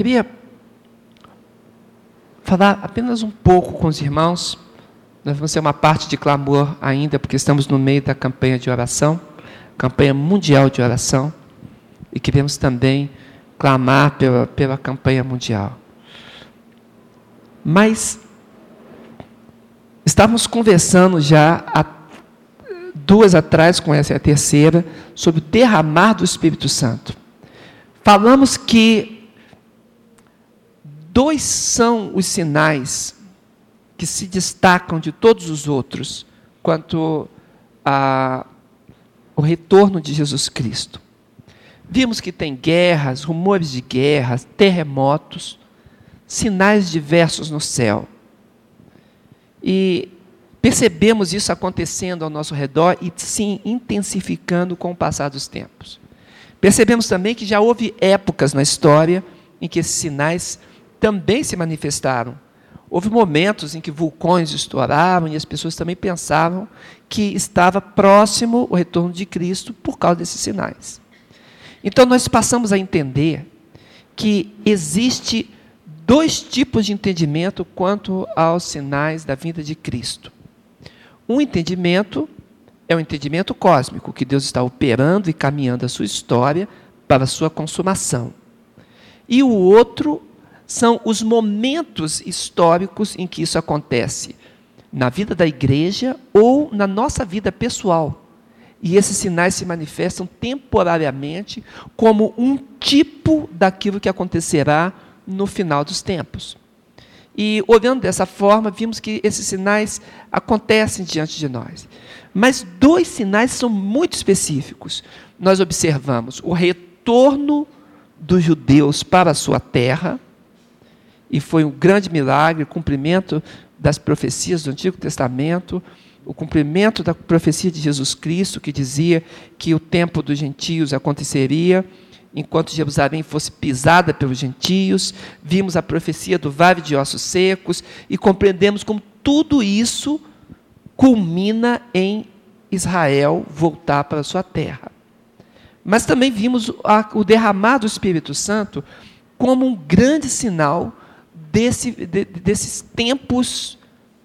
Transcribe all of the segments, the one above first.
queria falar apenas um pouco com os irmãos. Nós vamos ter uma parte de clamor ainda, porque estamos no meio da campanha de oração, campanha mundial de oração, e queremos também clamar pela, pela campanha mundial. Mas estávamos conversando já há duas atrás, com essa é a terceira, sobre o derramar do Espírito Santo. Falamos que dois são os sinais que se destacam de todos os outros quanto ao retorno de Jesus Cristo. Vimos que tem guerras, rumores de guerras, terremotos, sinais diversos no céu. E percebemos isso acontecendo ao nosso redor e sim intensificando com o passar dos tempos. Percebemos também que já houve épocas na história em que esses sinais também se manifestaram. Houve momentos em que vulcões estouraram e as pessoas também pensavam que estava próximo o retorno de Cristo por causa desses sinais. Então nós passamos a entender que existe dois tipos de entendimento quanto aos sinais da vinda de Cristo. Um entendimento é o entendimento cósmico, que Deus está operando e caminhando a sua história para a sua consumação. E o outro são os momentos históricos em que isso acontece na vida da igreja ou na nossa vida pessoal. E esses sinais se manifestam temporariamente como um tipo daquilo que acontecerá no final dos tempos. E olhando dessa forma, vimos que esses sinais acontecem diante de nós. Mas dois sinais são muito específicos. Nós observamos o retorno dos judeus para a sua terra, e foi um grande milagre, cumprimento das profecias do Antigo Testamento, o cumprimento da profecia de Jesus Cristo, que dizia que o tempo dos gentios aconteceria enquanto Jerusalém fosse pisada pelos gentios. Vimos a profecia do vale de ossos secos e compreendemos como tudo isso culmina em Israel voltar para a sua terra. Mas também vimos o derramar do Espírito Santo como um grande sinal desse, de, desses tempos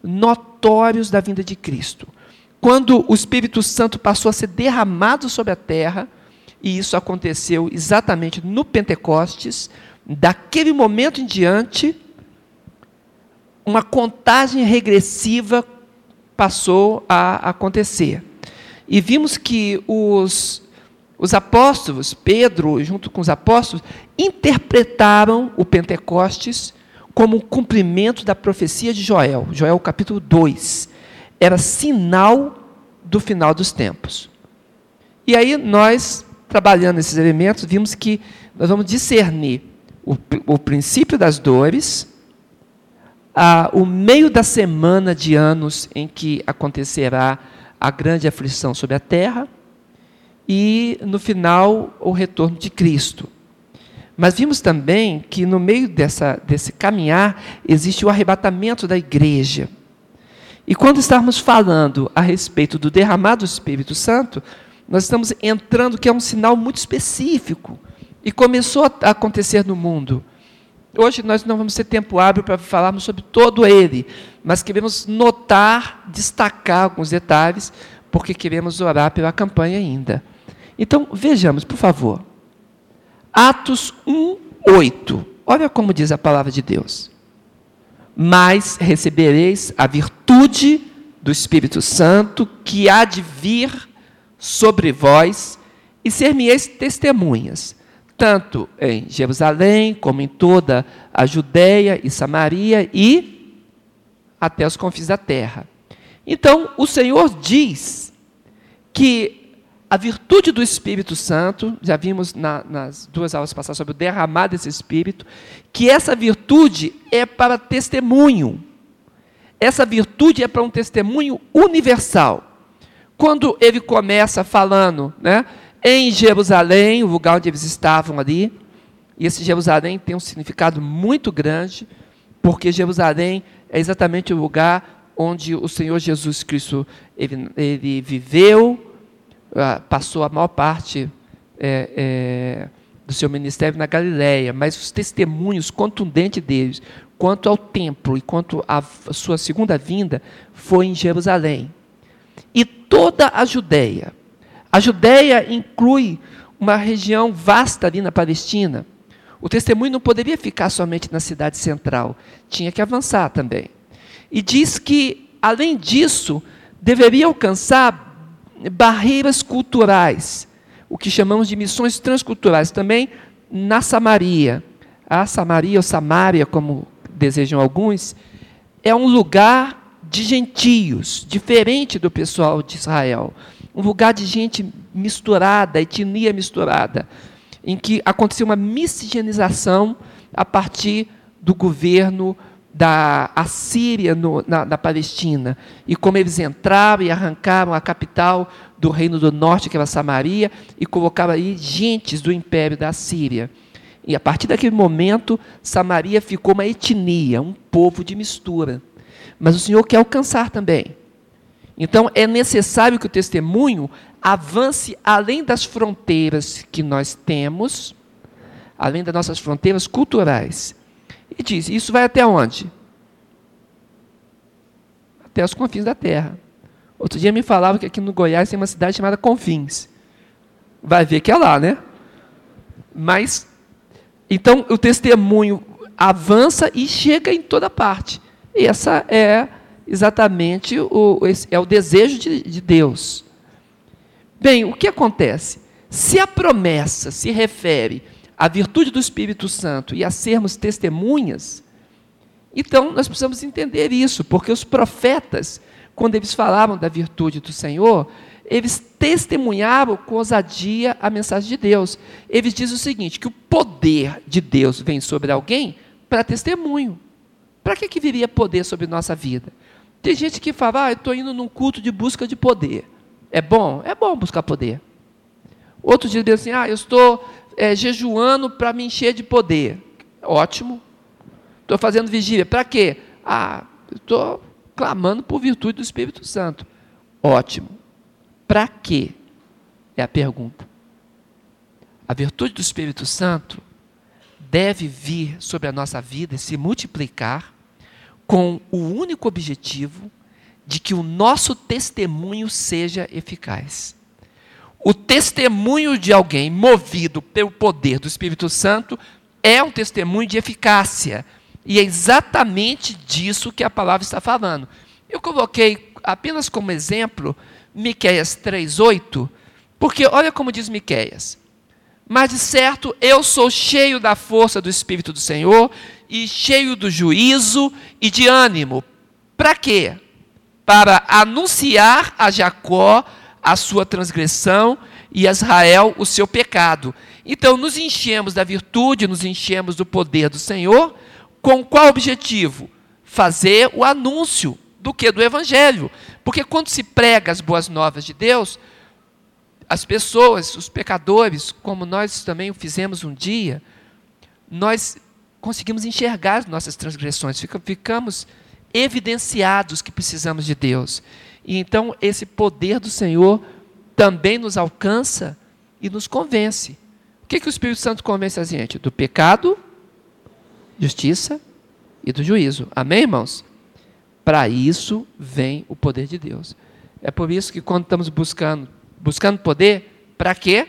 notórios da vinda de Cristo. Quando o Espírito Santo passou a ser derramado sobre a terra, e isso aconteceu exatamente no Pentecostes, daquele momento em diante, uma contagem regressiva passou a acontecer. E vimos que os, os apóstolos, Pedro, junto com os apóstolos, interpretaram o Pentecostes como um cumprimento da profecia de Joel, Joel capítulo 2. Era sinal do final dos tempos. E aí nós, trabalhando esses elementos, vimos que nós vamos discernir o, o princípio das dores, a, o meio da semana de anos em que acontecerá a grande aflição sobre a terra, e no final o retorno de Cristo. Mas vimos também que no meio dessa, desse caminhar existe o arrebatamento da igreja. E quando estamos falando a respeito do derramado do Espírito Santo, nós estamos entrando que é um sinal muito específico e começou a acontecer no mundo. Hoje nós não vamos ter tempo hábil para falarmos sobre todo ele, mas queremos notar, destacar alguns detalhes, porque queremos orar pela campanha ainda. Então, vejamos, por favor. Atos 1, 8. Olha como diz a palavra de Deus. Mas recebereis a virtude do Espírito Santo que há de vir sobre vós e ser-me-eis testemunhas, tanto em Jerusalém como em toda a Judéia e Samaria e até os confins da terra. Então, o Senhor diz que a virtude do Espírito Santo, já vimos na, nas duas aulas passadas sobre o derramar desse Espírito, que essa virtude é para testemunho. Essa virtude é para um testemunho universal. Quando ele começa falando, né, em Jerusalém, o lugar onde eles estavam ali, e esse Jerusalém tem um significado muito grande, porque Jerusalém é exatamente o lugar onde o Senhor Jesus Cristo ele, ele viveu, passou a maior parte é, é, do seu ministério na Galiléia, mas os testemunhos contundentes deles, quanto ao templo e quanto à sua segunda vinda, foi em Jerusalém. E toda a Judéia. A Judéia inclui uma região vasta ali na Palestina. O testemunho não poderia ficar somente na cidade central, tinha que avançar também. E diz que, além disso, deveria alcançar barreiras culturais, o que chamamos de missões transculturais, também na Samaria. A Samaria ou Samária, como desejam alguns, é um lugar de gentios, diferente do pessoal de Israel. Um lugar de gente misturada, etnia misturada, em que aconteceu uma miscigenação a partir do governo da Assíria no, na, na, Palestina, e como eles entraram e arrancaram a capital do reino do norte, que era Samaria, e colocaram aí gentes do império da Assíria. E a partir daquele momento, Samaria ficou uma etnia, um povo de mistura. Mas o Senhor quer alcançar também. Então é necessário que o testemunho avance além das fronteiras que nós temos, além das nossas fronteiras culturais e diz: Isso vai até onde? Até os confins da terra. Outro dia me falava que aqui no Goiás tem uma cidade chamada Confins. Vai ver que é lá, né? Mas, então, o testemunho avança e chega em toda parte. E essa é exatamente o, é o desejo de, de Deus. Bem, o que acontece? Se a promessa se refere a virtude do Espírito Santo e a sermos testemunhas, então nós precisamos entender isso, porque os profetas, quando eles falavam da virtude do Senhor, eles testemunhavam com ousadia a mensagem de Deus. Eles dizem o seguinte: que o poder de Deus vem sobre alguém para testemunho. Para que, que viria poder sobre nossa vida? Tem gente que fala, ah, eu estou indo num culto de busca de poder. É bom? É bom buscar poder. Outro dia diz assim, ah, eu estou é, jejuando para me encher de poder. Ótimo. Estou fazendo vigília. Para quê? Ah, estou clamando por virtude do Espírito Santo. Ótimo. Para quê? É a pergunta. A virtude do Espírito Santo deve vir sobre a nossa vida e se multiplicar com o único objetivo de que o nosso testemunho seja eficaz o testemunho de alguém movido pelo poder do Espírito Santo é um testemunho de eficácia. E é exatamente disso que a palavra está falando. Eu coloquei apenas como exemplo Miqueias 3:8, porque olha como diz Miqueias: "Mas de certo eu sou cheio da força do espírito do Senhor e cheio do juízo e de ânimo. Para quê? Para anunciar a Jacó a sua transgressão e Israel o seu pecado. Então, nos enchemos da virtude, nos enchemos do poder do Senhor, com qual objetivo? Fazer o anúncio do que? Do Evangelho. Porque quando se prega as boas novas de Deus, as pessoas, os pecadores, como nós também o fizemos um dia, nós conseguimos enxergar as nossas transgressões, ficamos evidenciados que precisamos de Deus. E então esse poder do Senhor também nos alcança e nos convence. O que, que o Espírito Santo convence a gente? Do pecado, justiça e do juízo. Amém, irmãos? Para isso vem o poder de Deus. É por isso que quando estamos buscando, buscando poder, para quê?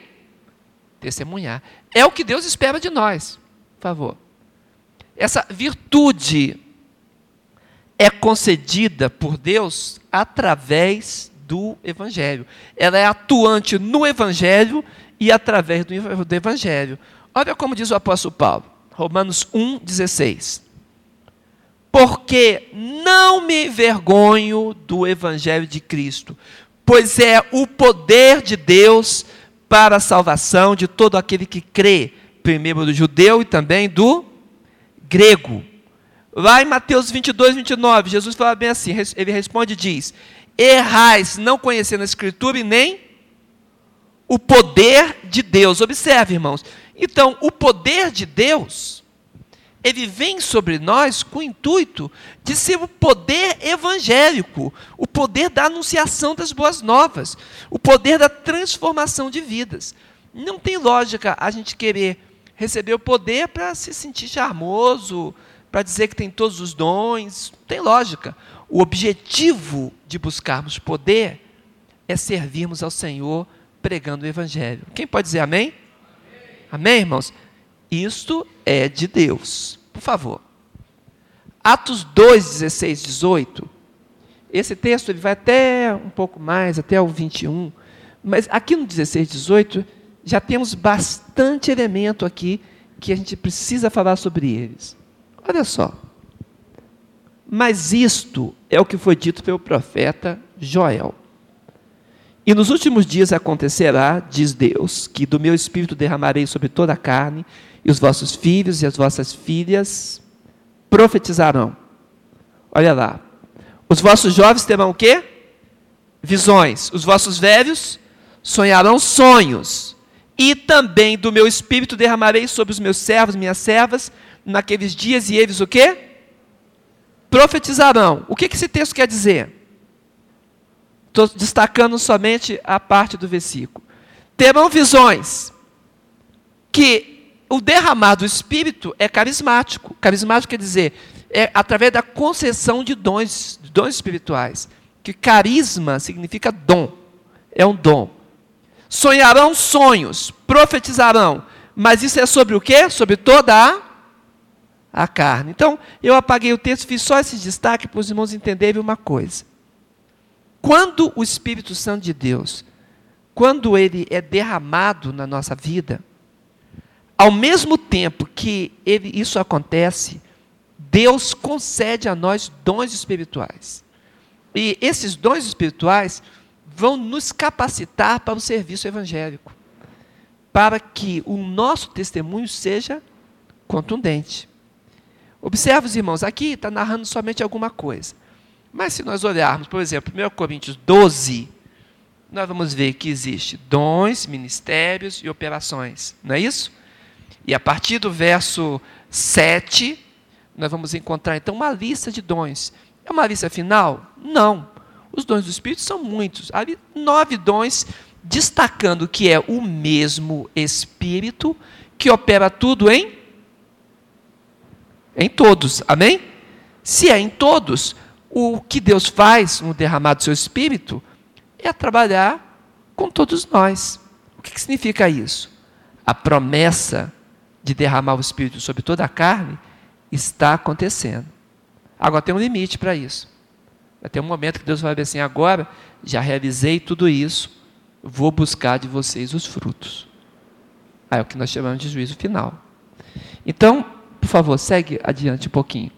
Testemunhar. É o que Deus espera de nós. Por favor. Essa virtude é concedida por Deus através do Evangelho. Ela é atuante no Evangelho e através do, Evangelho. Olha como diz o apóstolo Paulo, Romanos 1, 16. Porque não me envergonho do Evangelho de Cristo, pois é o poder de Deus para a salvação de todo aquele que crê, primeiro do judeu e também do grego. Lá em Mateus 22, 29, Jesus fala bem assim: ele responde e diz: Errais, não conhecendo a Escritura e nem o poder de Deus. Observe, irmãos. Então, o poder de Deus, ele vem sobre nós com o intuito de ser o poder evangélico, o poder da anunciação das boas novas, o poder da transformação de vidas. Não tem lógica a gente querer receber o poder para se sentir charmoso, para dizer que tem todos os dons. Não tem lógica. O objetivo de buscarmos poder é servirmos ao Senhor pregando o Evangelho. Quem pode dizer amém? Amém, amém irmãos? Isto é de Deus. Por favor. Atos 2, 16, 18. Esse texto ele vai até um pouco mais, até o 21. Mas aqui no 16, 18, já temos bastante elemento aqui que a gente precisa falar sobre eles. Olha só. Mas isto é o que foi dito pelo profeta Joel. E nos últimos dias acontecerá, diz Deus, que do meu espírito derramarei sobre toda a carne, e os vossos filhos e as vossas filhas profetizarão. Olha lá. Os vossos jovens terão o quê? Visões. Os vossos velhos sonharão sonhos. E também do meu espírito derramarei sobre os meus servos, minhas servas, naqueles dias, e eles o quê? Profetizarão. O que esse texto quer dizer? Estou destacando somente a parte do versículo. Terão visões que o derramar do Espírito é carismático. Carismático quer dizer, é através da concessão de dons, dons espirituais. Que carisma significa dom. É um dom. Sonharão sonhos, profetizarão. Mas isso é sobre o quê? Sobre toda a, a carne. Então, eu apaguei o texto, fiz só esse destaque para os irmãos entenderem uma coisa. Quando o Espírito Santo de Deus, quando ele é derramado na nossa vida, ao mesmo tempo que ele, isso acontece, Deus concede a nós dons espirituais. E esses dons espirituais vão nos capacitar para o serviço evangélico, para que o nosso testemunho seja contundente. Observe, os irmãos, aqui está narrando somente alguma coisa. Mas se nós olharmos, por exemplo, 1 Coríntios 12, nós vamos ver que existe dons, ministérios e operações. Não é isso? E a partir do verso 7, nós vamos encontrar então uma lista de dons. É uma lista final? Não. Os dons do Espírito são muitos. Há nove dons, destacando que é o mesmo Espírito que opera tudo em em todos. Amém? Se é em todos, o que Deus faz no derramar do seu espírito é trabalhar com todos nós. O que, que significa isso? A promessa de derramar o espírito sobre toda a carne está acontecendo. Agora tem um limite para isso. Vai ter um momento que Deus vai dizer assim: agora já realizei tudo isso, vou buscar de vocês os frutos. Aí é o que nós chamamos de juízo final. Então, por favor, segue adiante um pouquinho.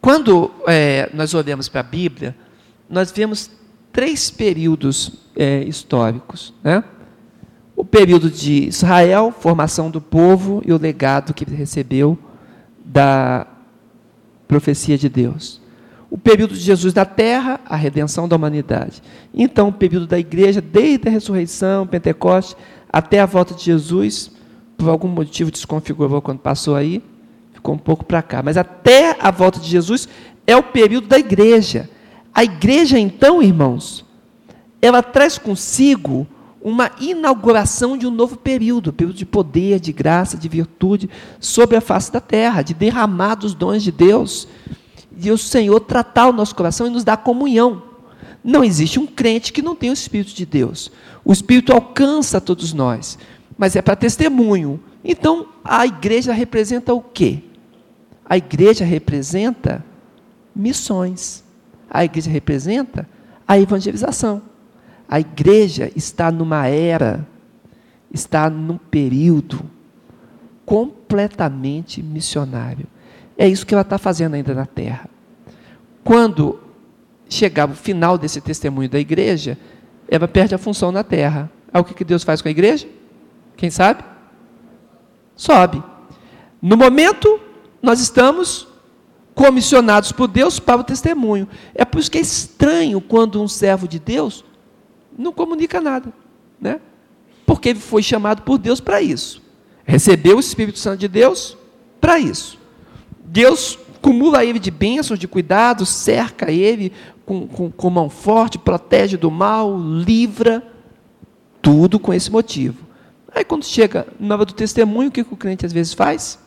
Quando é, nós olhamos para a Bíblia, nós vemos três períodos é, históricos. Né? O período de Israel, formação do povo e o legado que recebeu da profecia de Deus. O período de Jesus na terra, a redenção da humanidade. Então, o período da igreja, desde a ressurreição, Pentecoste, até a volta de Jesus, por algum motivo desconfigurou quando passou aí, ficou um pouco para cá. Mas até a volta de Jesus é o período da igreja. A igreja, então, irmãos, ela traz consigo uma inauguração de um novo período, período de poder, de graça, de virtude sobre a face da terra, de derramar dos dons de Deus, de o Senhor tratar o nosso coração e nos dar comunhão. Não existe um crente que não tenha o Espírito de Deus. O Espírito alcança todos nós, mas é para testemunho. Então, a igreja representa o quê? A igreja representa missões. A igreja representa a evangelização. A igreja está numa era, está num período completamente missionário. É isso que ela está fazendo ainda na terra. Quando chegar o final desse testemunho da igreja, ela perde a função na terra. Aí o que Deus faz com a igreja? Quem sabe? Sobe. No momento nós estamos comissionados por Deus para o testemunho. É por isso que é estranho quando um servo de Deus não comunica nada, né? Porque ele foi chamado por Deus para isso. Recebeu o Espírito Santo de Deus para isso. Deus cumula ele de bênçãos, de cuidados, cerca ele com, com, com mão forte, protege do mal, livra, tudo com esse motivo. Aí quando chega na hora do testemunho, o que, o crente às vezes faz?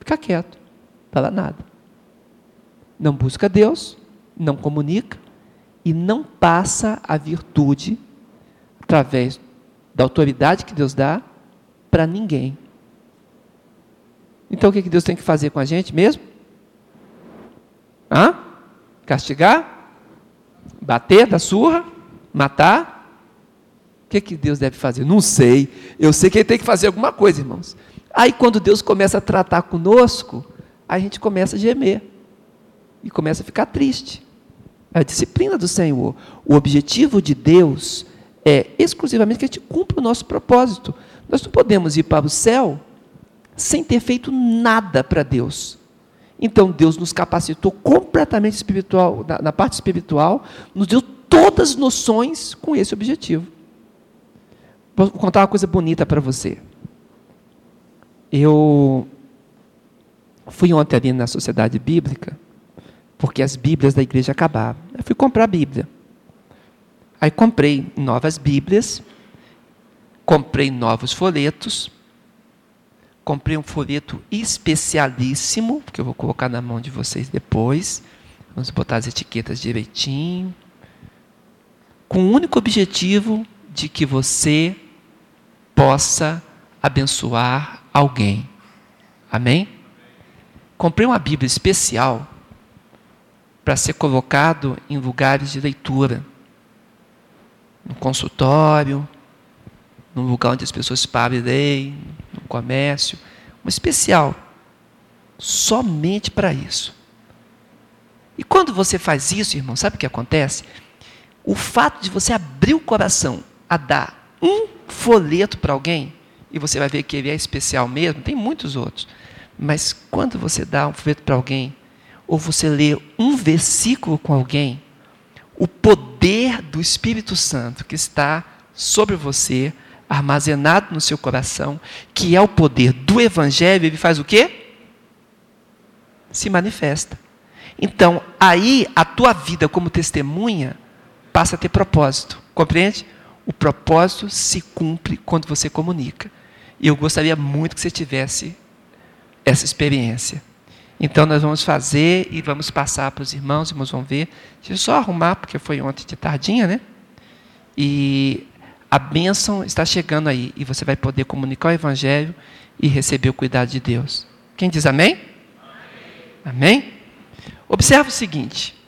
Fica quieto, fala nada. Não busca Deus, não comunica e não passa a virtude através da autoridade que Deus dá para ninguém. Então o que Deus tem que fazer com a gente mesmo? Hã? Castigar? Bater, dar surra? Matar? O que, que Deus deve fazer? Não sei. Eu sei que Ele tem que fazer alguma coisa, irmãos. Aí quando Deus começa a tratar conosco, a gente começa a gemer. E começa a ficar triste. É a disciplina do Senhor. O objetivo de Deus é exclusivamente que a gente cumpra o nosso propósito. Nós não podemos ir para o céu sem ter feito nada para Deus. Então Deus nos capacitou completamente espiritual, na, na, parte espiritual, nos deu todas as noções com esse objetivo. Vou contar uma coisa bonita para você. Eu fui ontem ali na Sociedade Bíblica, porque as Bíblias da igreja acabaram. Eu fui comprar a Bíblia. Aí comprei novas Bíblias, comprei novos folhetos, comprei um folheto especialíssimo, que eu vou colocar na mão de vocês depois. Vamos botar as etiquetas direitinho. Com o único objetivo de que você possa abençoar alguém. Amém? Comprei uma Bíblia especial para ser colocado em lugares de leitura no consultório, num lugar onde as pessoas param e leem, comércio, um especial, somente para isso. E quando você faz isso, irmão, sabe o que acontece? O fato de você abrir o coração a dar um folheto para alguém, e você vai ver que ele é especial mesmo, tem muitos outros, mas quando você dá um folheto para alguém, ou você lê um versículo com alguém, o poder do Espírito Santo que está sobre você, armazenado no seu coração, que é o poder do Evangelho, ele faz o quê? Se manifesta. Então, aí a tua vida como testemunha passa a ter propósito. Compreende? O propósito se cumpre quando você comunica. E eu gostaria muito que você tivesse essa experiência. Então nós vamos fazer e vamos passar para os irmãos, os irmãos vão ver. Deixa eu só arrumar, porque foi ontem de tardinha, né? E a bênção está chegando aí. E você vai poder comunicar o Evangelho e receber o cuidado de Deus. Quem diz amém? Amém? amém? Observe o seguinte.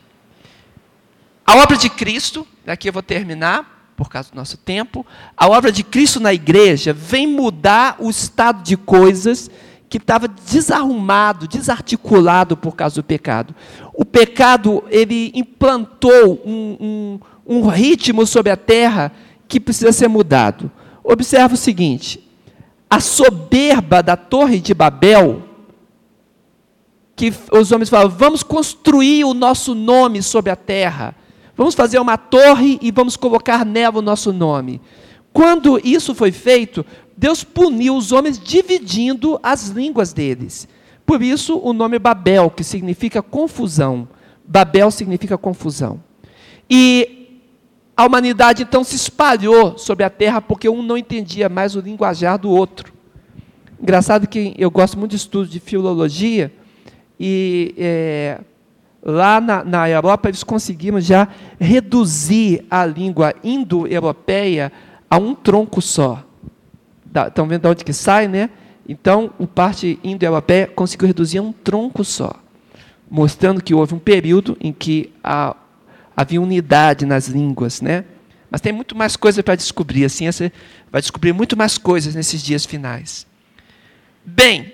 A obra de Cristo, aqui eu vou terminar, por causa do nosso tempo. A obra de Cristo na igreja vem mudar o estado de coisas que estava desarrumado, desarticulado por causa do pecado. O pecado, ele implantou um, um, um ritmo sobre a terra que precisa ser mudado. Observa o seguinte: a soberba da Torre de Babel, que os homens falam, vamos construir o nosso nome sobre a terra, vamos fazer uma torre e vamos colocar nela o nosso nome. Quando isso foi feito, Deus puniu os homens dividindo as línguas deles. Por isso o nome Babel, que significa confusão. Babel significa confusão. E a humanidade então se espalhou sobre a terra porque um não entendia mais o linguajar do outro. Engraçado que eu gosto muito de estudos de filologia e é, lá na, na Europa eles conseguiram já reduzir a língua indo-europeia a um tronco só estão vendo de onde que sai, né? Então, o parte indo-europeia conseguiu reduzir a um tronco só, mostrando que houve um período em que a, havia unidade nas línguas, né? Mas tem muito mais coisa para descobrir. A ciência vai descobrir muito mais coisas nesses dias finais. Bem,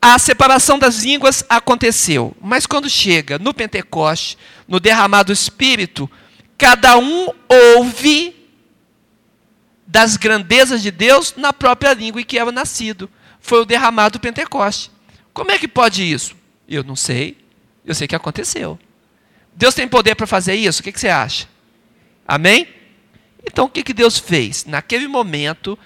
a separação das línguas aconteceu, mas quando chega no Pentecoste, no derramado Espírito, cada um ouve das grandezas de Deus na própria língua em que era nascido. Foi o derramado do Pentecoste. Como é que pode isso? Eu não sei. Eu sei que aconteceu. Deus tem poder para fazer isso? O que, que você acha? Amém? Então o que, que Deus fez? Naquele momento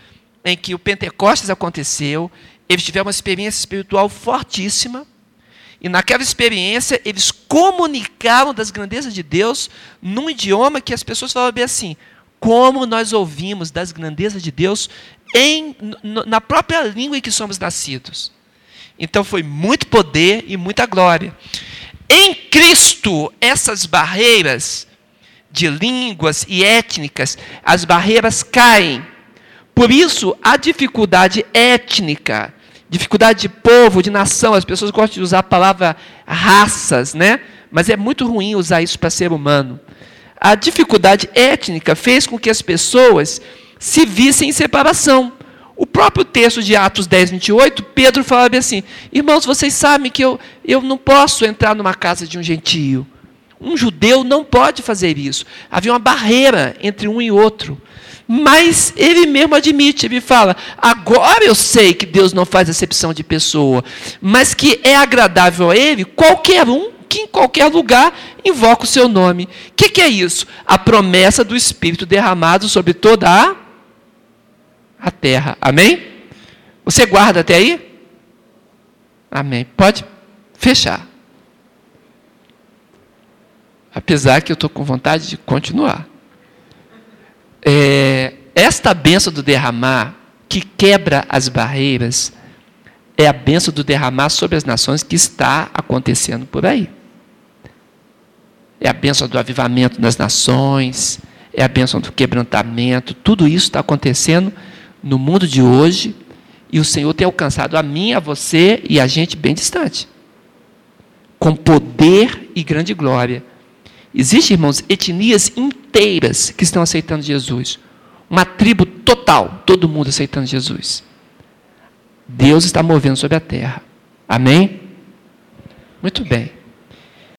em que o Pentecostes aconteceu, eles tiveram uma experiência espiritual fortíssima, E naquela experiência, eles comunicaram das grandezas de Deus num idioma que as pessoas falavam bem assim: como nós ouvimos das grandezas de Deus em, na própria língua em que somos nascidos. Então foi muito poder e muita glória. Em Cristo, essas barreiras de línguas e étnicas, as barreiras caem. Por isso, a dificuldade étnica, dificuldade de povo, de nação, as pessoas gostam de usar a palavra raças, né? Mas é muito ruim usar isso para ser humano. A dificuldade étnica fez com que as pessoas se vissem em separação. O próprio texto de Atos 10, 28, Pedro falava assim: Irmãos, vocês sabem que eu, eu não posso entrar numa casa de um gentio. Um judeu não pode fazer isso. Havia uma barreira entre um e outro. Mas ele mesmo admite, ele fala: agora eu sei que Deus não faz acepção de pessoa, mas que é agradável a Ele qualquer um que em qualquer lugar invoca o seu nome. O que, que é isso? A promessa do Espírito derramado sobre toda a, a terra. Amém? Você guarda até aí? Amém. Pode fechar. Apesar que eu estou com vontade de continuar. É, esta benção do derramar, que quebra as barreiras, é a benção do derramar sobre as nações que está acontecendo por aí é a bênção do avivamento das nações, é a bênção do quebrantamento, tudo isso está acontecendo no mundo de hoje e o Senhor tem alcançado a mim, a você e a gente bem distante, com poder e grande glória. Existem, irmãos, etnias inteiras que estão aceitando Jesus. Uma tribo total, todo mundo aceitando Jesus. Deus está movendo sobre a terra. Amém? Muito bem.